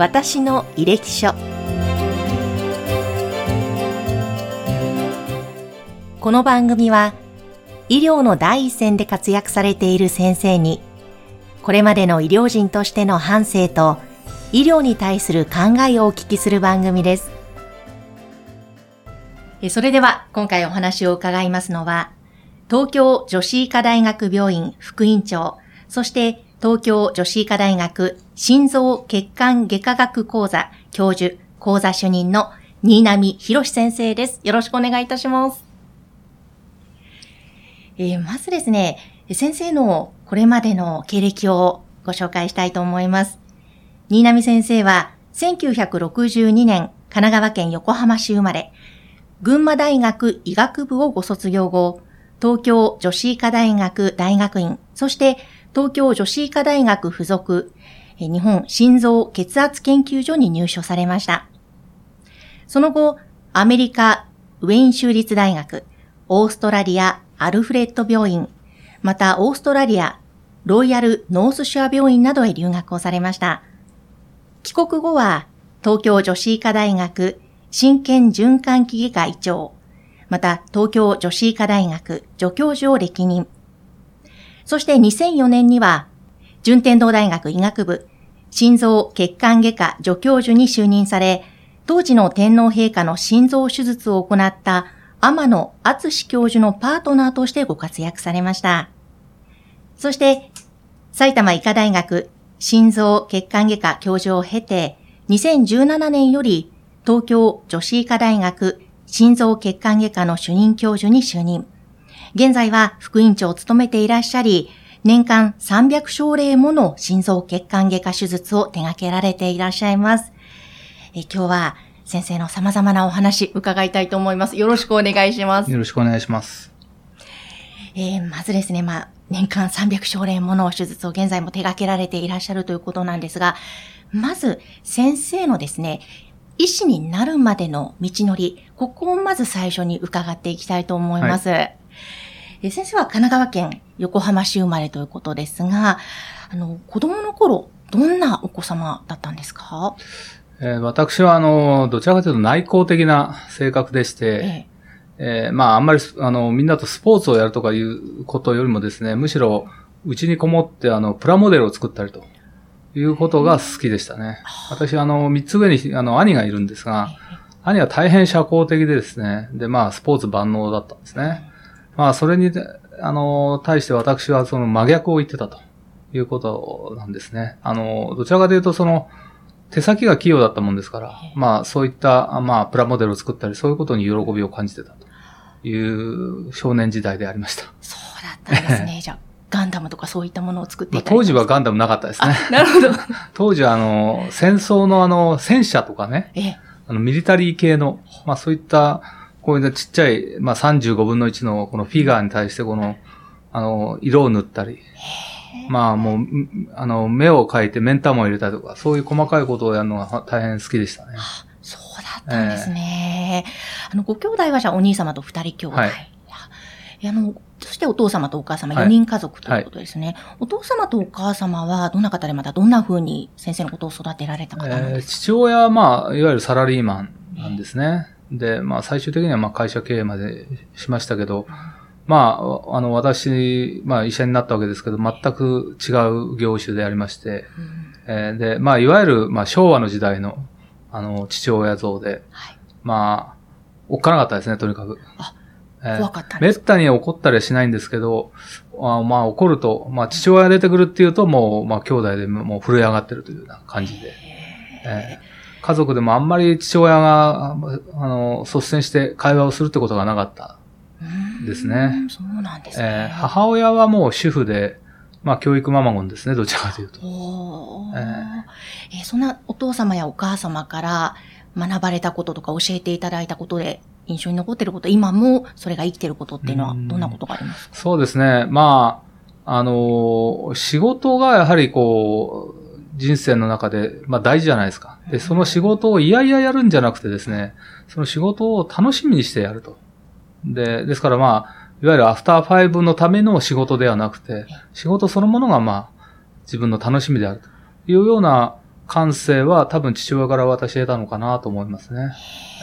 私の履歴書。この番組は医療の第一線で活躍されている先生にこれまでの医療人としての反省と医療に対する考えをお聞きする番組です。それでは今回お話を伺いますのは東京女子医科大学病院副院長そして東京女子医科大学心臓血管外科学講座教授講座主任の新浪博先生です。よろしくお願いいたします。えー、まずですね、先生のこれまでの経歴をご紹介したいと思います。新浪先生は1962年神奈川県横浜市生まれ、群馬大学医学部をご卒業後、東京女子医科大学大学院、そして東京女子医科大学附属日本心臓血圧研究所に入所されました。その後、アメリカウェイン州立大学、オーストラリアアルフレッド病院、またオーストラリア、ロイヤルノースショア病院などへ留学をされました。帰国後は、東京女子医科大学真剣循環器外科医長、また東京女子医科大学助教授を歴任。そして2004年には、順天堂大学医学部心臓血管外科助教授に就任され、当時の天皇陛下の心臓手術を行った天野敦教授のパートナーとしてご活躍されました。そして、埼玉医科大学心臓血管外科教授を経て、2017年より東京女子医科大学心臓血管外科の主任教授に就任。現在は副院長を務めていらっしゃり、年間300症例もの心臓血管外科手術を手掛けられていらっしゃいます。え今日は先生の様々なお話伺いたいと思います。よろしくお願いします。よろしくお願いします。えー、まずですね、まあ、年間300症例もの手術を現在も手掛けられていらっしゃるということなんですが、まず先生のですね、医師になるまでの道のり、ここをまず最初に伺っていきたいと思います。はい、え先生は神奈川県横浜市生まれということですが、あの、子供の頃、どんなお子様だったんですか？えー、私は、あの、どちらかというと内向的な性格でして、ええ。ー、まあ、あんまり、あの、みんなとスポーツをやるとかいうことよりもですね、むしろ、うちにこもって、あの、プラモデルを作ったりということが好きでしたね。私、あの、三つ上に、あの、兄がいるんですが、兄は大変社交的でですね、で、まあ、スポーツ万能だったんですね。まあ、それに、あの、対して私はその真逆を言ってたということなんですね。あの、どちらかというと、その、手先が器用だったもんですから、まあそういった、まあプラモデルを作ったり、そういうことに喜びを感じてたという少年時代でありました。そうだったんですね。じゃあ、ガンダムとかそういったものを作っていた、まあ、当時はガンダムなかったですね。なるほど。当時はあの、戦争のあの、戦車とかね、あの、ミリタリー系の、まあそういった、こういうちっちゃい、まあ35分の1のこのフィガーに対してこの、あの、色を塗ったり、まあもう、あの、目を描いてメンタも入れたりとか、そういう細かいことをやるのが大変好きでしたね。そうだったんですね。えー、あの、ご兄弟はじゃあお兄様と二人兄弟。はい。あの、そしてお父様とお母様、4人家族ということですね。はいはい、お父様とお母様はどんな方でまたどんな風に先生のことを育てられた方なんですか、えー、父親はまあ、いわゆるサラリーマンなんですね。えー、で、まあ最終的にはまあ会社経営までしましたけど、まあ、あの、私、まあ、医者になったわけですけど、全く違う業種でありまして、うん、えー、で、まあ、いわゆる、まあ、昭和の時代の、あの、父親像で、はい、まあ、おっかなかったですね、とにかく。あ、えー、怖かっためったに怒ったりはしないんですけど、あまあ、怒ると、まあ、父親が出てくるっていうと、もう、まあ、兄弟でもう震え上がってるというような感じで。えー、家族でもあんまり父親が、あの、率先して会話をするってことがなかったですね。そうなんですね、えー、母親はもう主婦で、まあ教育ママゴンですね、どちらかというと。ー、えー、そんなお父様やお母様から学ばれたこととか教えていただいたことで印象に残っていること、今もそれが生きていることっていうのはどんなことがありますか？そうですね。まあ、あのー、仕事がやはりこう、人生の中で、まあ大事じゃないですか。で、その仕事をいやいややるんじゃなくてですね、その仕事を楽しみにしてやると。で、ですからまあ、いわゆるアフターファイブのための仕事ではなくて、仕事そのものがまあ、自分の楽しみであるというような感性は多分父親から私得たのかなと思いますね。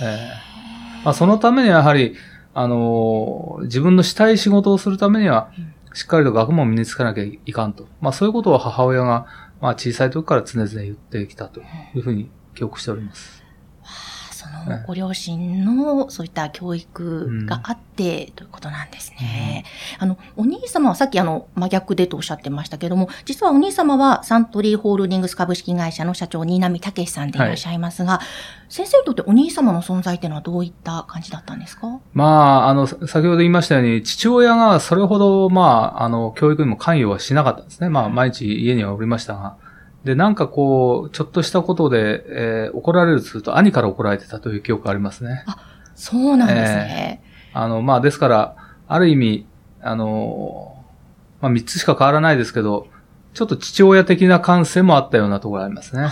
えーまあ、そのためにはやはり、あのー、自分のしたい仕事をするためには、しっかりと学問を身につかなきゃいかんと。まあそういうことを母親が、まあ小さい時から常々言ってきたというふうに記憶しております。そのご両親のそういった教育があって、ということなんですね。うん、あの、お兄様はさっきあの、真逆でとおっしゃってましたけども、実はお兄様はサントリーホールディングス株式会社の社長、新浪武さんでいらっしゃいますが、はい、先生にとってお兄様の存在っていうのはどういった感じだったんですか？まあ、あの、先ほど言いましたように、父親がそれほど、まあ、あの、教育にも関与はしなかったんですね。まあ、毎日家にはおりましたが。で、なんかこう、ちょっとしたことで、えー、怒られるとすると、兄から怒られてたという記憶がありますね。あ、そうなんですね。えー、あの、まあ、ですから、ある意味、あの、まあ、三つしか変わらないですけど、ちょっと父親的な感性もあったようなところがありますね。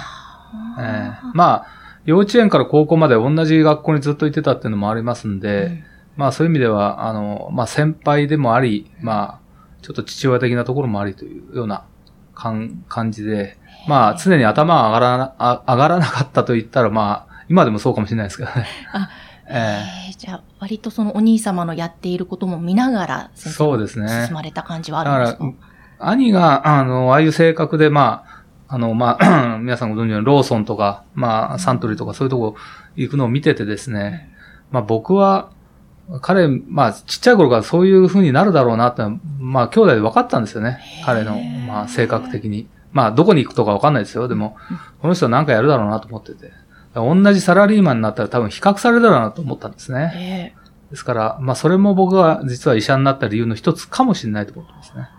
えー、まあ、幼稚園から高校まで同じ学校にずっと行ってたっていうのもありますんで、うん、まあそういう意味では、あの、まあ先輩でもあり、まあ、ちょっと父親的なところもありというような感じで、まあ、常に頭が上がらな、上がらなかったと言ったら、まあ、今でもそうかもしれないですけどね。あ、ええ。ー、じゃあ、割とそのお兄様のやっていることも見ながら、そうですね。進まれた感じはあるんですか？だから、兄が、あの、ああいう性格で、まあ、あの、まあ、皆さんご存知のローソンとか、まあ、サントリーとかそういうとこ行くのを見ててですね、まあ僕は、彼、まあ、ちっちゃい頃からそういう風になるだろうなって、まあ、兄弟で分かったんですよね。彼の、まあ、性格的に。まあ、どこに行くとかわかんないですよ。でも、この人は何かやるだろうなと思ってて。同じサラリーマンになったら多分比較されるだろうなと思ったんですね。ですから、まあ、それも僕が実は医者になった理由の一つかもしれないと思ってますね。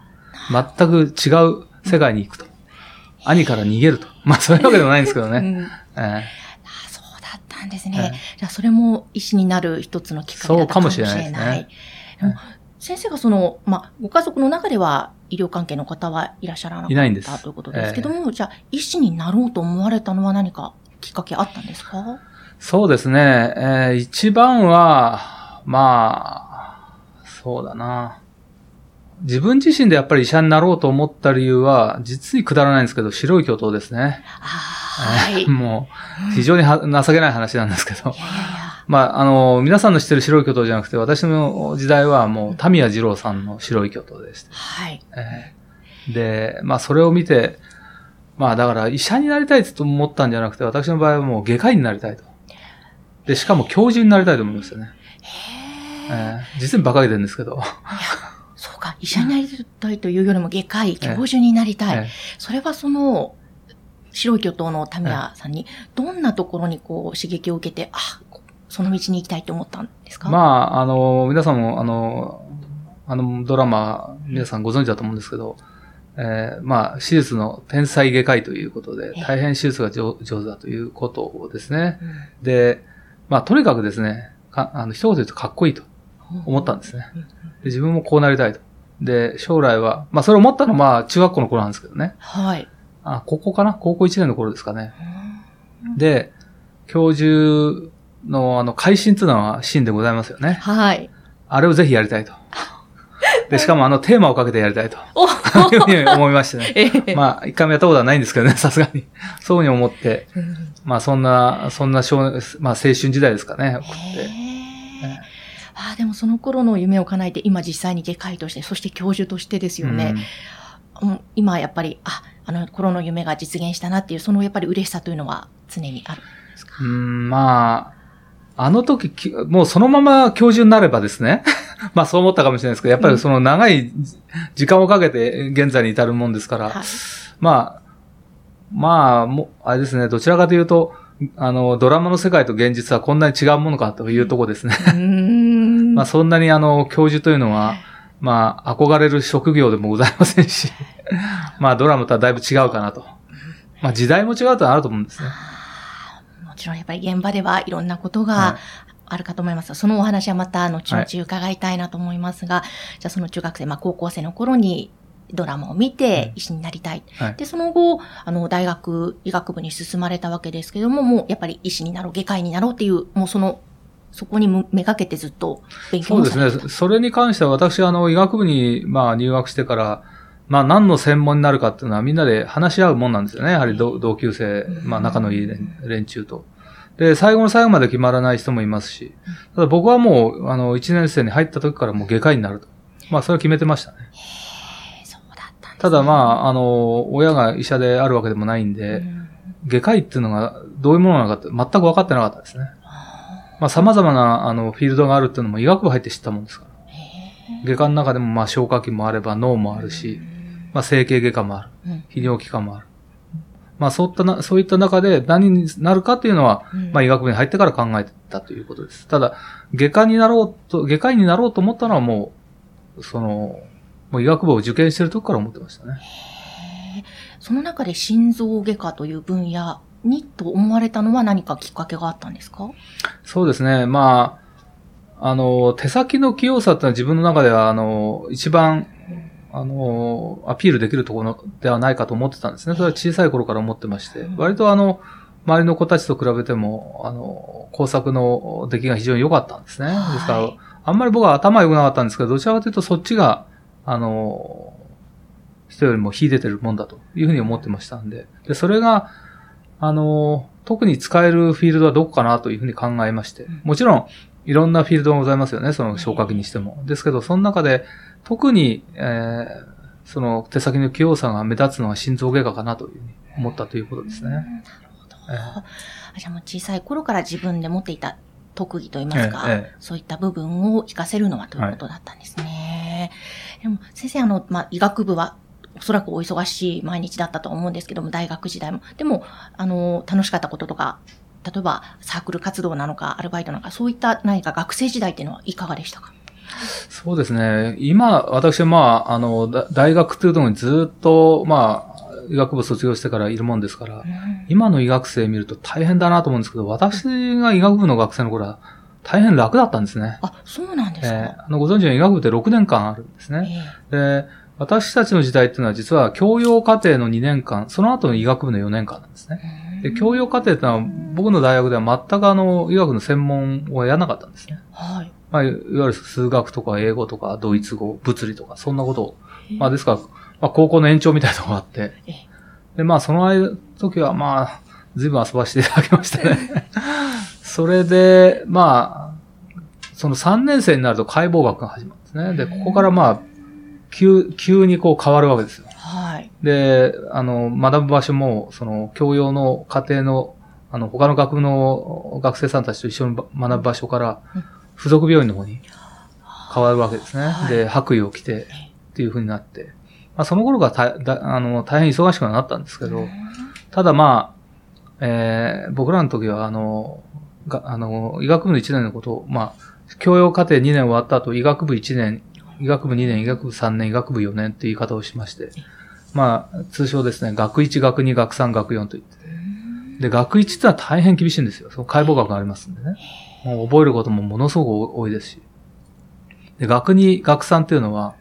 全く違う世界に行くと。兄から逃げると。まあ、そういうわけでもないんですけどね。うんえそんですね。じゃあ、それも医師になる一つのきっかけだったかもしれない。そうかもしれないね。先生がその、まあ、ご家族の中では医療関係の方はいらっしゃらなかったということですけども、えー、じゃあ、医師になろうと思われたのは何かきっかけあったんですか？そうですね。えー、一番は、まあ、そうだな。自分自身でやっぱり医者になろうと思った理由は、実にくだらないんですけど、白い巨頭ですね。はい。もう、非常に情けない話なんですけど。いやいやまあ、あの、皆さんの知ってる白い巨頭じゃなくて、私の時代はもう、タミヤ二郎さんの白い巨頭でした。はい。えー、で、まあ、それを見て、まあ、だから医者になりたいと思ったんじゃなくて、私の場合はもう外科医になりたいと。で、しかも教授になりたいと思いますよね。へえー、実に馬鹿げてるんですけど。そうか、医者になりたいというよりも外科医、教授になりたい。えー、それはその、白い巨頭のタミヤさんに、どんなところにこう刺激を受けて、あ、その道に行きたいと思ったんですか？まあ、あの、皆さんも、あの、あのドラマ、皆さんご存知だと思うんですけど、えー、まあ、手術の天才外科医ということで、大変手術が上手だということですね。うん、で、まあ、とにかくですね、かあの一言で言うとかっこいいと思ったんですね。で自分もこうなりたいと。で、将来は、まあ、それを思ったのは、まあ、中学校の頃なんですけどね。はい。あ、高校かな？高校1年の頃ですかね。で、教授の、あの、会心というのはシーンでございますよね。はい。あれをぜひやりたいと。で、しかもあの、テーマをかけてやりたいと。いうふうに思いましてね。ええ、まあ、一回もやったことはないんですけどね、さすがに。そういうふうに思って、うん、まあ、そんな、そんな少、まあ、青春時代ですかね、送って。ああ、でもその頃の夢を叶えて、今実際に外科医として、そして教授としてですよね。うん、今やっぱり、あ、あの頃の夢が実現したなっていう、そのやっぱり嬉しさというのは常にあるんですか？うん、まあ、あの時、もうそのまま教授になればですね、まあそう思ったかもしれないですけど、やっぱりその長い時間をかけて現在に至るもんですから、はい、まあ、まあ、もあれですね、どちらかというと、あの、ドラマの世界と現実はこんなに違うものかというとこですね。まあそんなにあの、教授というのは、まあ、憧れる職業でもございませんし、まあドラマとはだいぶ違うかなと。まあ時代も違うとはあると思うんですね。ちろんやっぱり現場ではいろんなことがあるかと思います。はい、そのお話はまた後々伺いたいなと思いますが、はい、じゃあその中学生、まあ高校生の頃にドラマを見て医師になりたい。はい、で、その後、あの、大学医学部に進まれたわけですけども、もうやっぱり医師になろう、外科医になろうっていう、もうその、そこにめがけてずっと勉強そうですね。それに関しては私、あの、医学部に、まあ、入学してから、まあ何の専門になるかっていうのはみんなで話し合うもんなんですよね。やはり同級生、まあ仲のいい連中と。で、最後の最後まで決まらない人もいますし、ただ僕はもう、あの、1年生に入った時からもう外科医になると。まあそれは決めてましたね。ただまあ、あの、親が医者であるわけでもないんで、外科医っていうのがどういうものなのかって全く分かってなかったですね。まあ様々なあのフィールドがあるっていうのも医学部入って知ったもんですから。外科の中でもまあ消化器もあれば脳もあるし、まあ整形外科もある。泌尿器科もある。まあそういったな、そういった中で何になるかっていうのは、まあ医学部に入ってから考えてたということです。ただ、外科になろうと、外科医になろうと思ったのはもう、その、もう医学部を受験してる時から思ってましたね。その中で心臓外科という分野にと思われたのは何かきっかけがあったんですか？そうですね。まあ、あの、手先の器用さってのは自分の中では、あの、一番、あの、アピールできるところではないかと思ってたんですね。それは小さい頃から思ってまして、割とあの、周りの子たちと比べても、あの、工作の出来が非常に良かったんですね。ですから、あんまり僕は頭良くなかったんですけど、どちらかというとそっちが、あの、人よりも秀でてるもんだというふうに思ってましたんで、で、それが、あの、特に使えるフィールドはどこかなというふうに考えまして、もちろん、いろんなフィールドがございますよね、その消火器にしても。ですけど、その中で、特に、えー、その手先の器用さが目立つのは心臓外科かなというふうに思ったということですね。なるほど。えー、じゃあもう小さい頃から自分で持っていた特技といいますか、ええ、そういった部分を活かせるのはということだったんですね。はい、でも先生、あの、まあ、医学部はおそらくお忙しい毎日だったと思うんですけども、大学時代も。でも、あの、楽しかったこととか、例えばサークル活動なのか、アルバイトなのか、そういった何か学生時代っていうのはいかがでしたか？そうですね。今、私はまあ、あの、大学というところにずっと、まあ、医学部卒業してからいるもんですから、うん、今の医学生見ると大変だなと思うんですけど、私が医学部の学生の頃は大変楽だったんですね。あ、そうなんですか、えー、あの、ご存知の医学部って6年間あるんですね。えー、で、私たちの時代っていうのは実は教養課程の2年間、その後の医学部の4年間なんですね。で、教養課程ってのは僕の大学では全くあの、医学の専門をやらなかったんですね。はい。まあ、いわゆる数学とか英語とかドイツ語、物理とか、そんなことを。まあ、ですから、まあ、高校の延長みたいなのがあって。で、まあ、その間、時はまあ、随分遊ばせていただきましたね。それで、まあ、その3年生になると解剖学が始まるんですね。で、ここからまあ、急、急にこう変わるわけですよ。はい。で、あの、学ぶ場所も、その、教養の家庭の、あの、他の学部の学生さんたちと一緒に学ぶ場所から、付属病院の方に変わるわけですね。はい、で、白衣を着て、っていう風になって。まあ、その頃からだあの大変忙しくはなったんですけど、ただまあ、えー、僕らの時は、あの、があの、医学部の1年のことを、まあ、教養課程2年終わった後、医学部1年医学部2年、医学部3年、医学部4年って言い方をしまして、まあ、通称ですね、学1、学2、学3、学4と言ってて。で、学1ってのは大変厳しいんですよ。その解剖学がありますんでね。もう覚えることもものすごく多いですし。で、学2、学3っていうのは、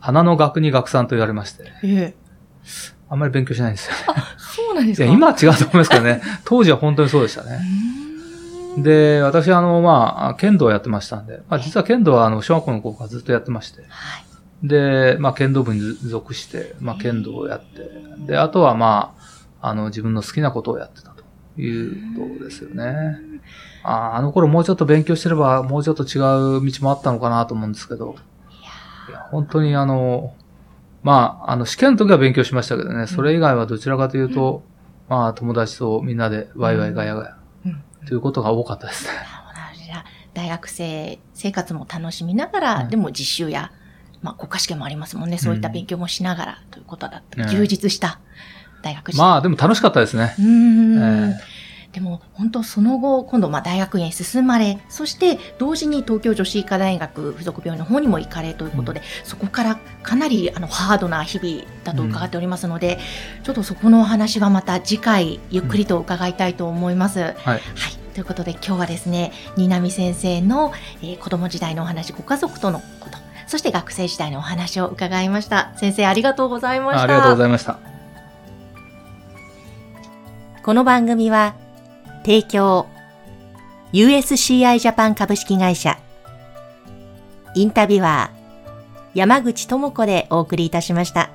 花の学2、学3と言われまして。ええ。あんまり勉強しないんですよね。あ、そうなんですか？今は違うと思いますけどね。当時は本当にそうでしたね。で、私はあの、まあ、剣道をやってましたんで、まあ、実は剣道はあの、小学校の頃からずっとやってまして、はい、で、まあ、剣道部に属して、まあ、剣道をやって、で、あとはまあ、あの、自分の好きなことをやってたということですよね。ああの頃もうちょっと勉強してれば、もうちょっと違う道もあったのかなと思うんですけど、いや本当にあの、まあ、あの、試験の時は勉強しましたけどね、それ以外はどちらかというと、まあ、友達とみんなでワイワイガヤガヤということが多かったですね。大学生生活も楽しみながら、はい、でも実習や、まあ、国家試験もありますもんね。そういった勉強もしながらということだった。うん、充実した大学。まあ、でも楽しかったですね。うん、えー、でも、本当その後、今度、まあ、大学院へ進まれ、そして、同時に東京女子医科大学附属病院の方にも行かれということで、うん、そこからかなり、あの、ハードな日々だと伺っておりますので、うん、ちょっとそこのお話はまた次回、ゆっくりと伺いたいと思います。はい、はいということで今日はですね、新浪先生の、えー、子供時代のお話、ご家族とのこと、そして学生時代のお話を伺いました。先生ありがとうございました。ありがとうございました。この番組は、提供、USCI ジャパン株式会社、インタビュアー、山口智子でお送りいたしました。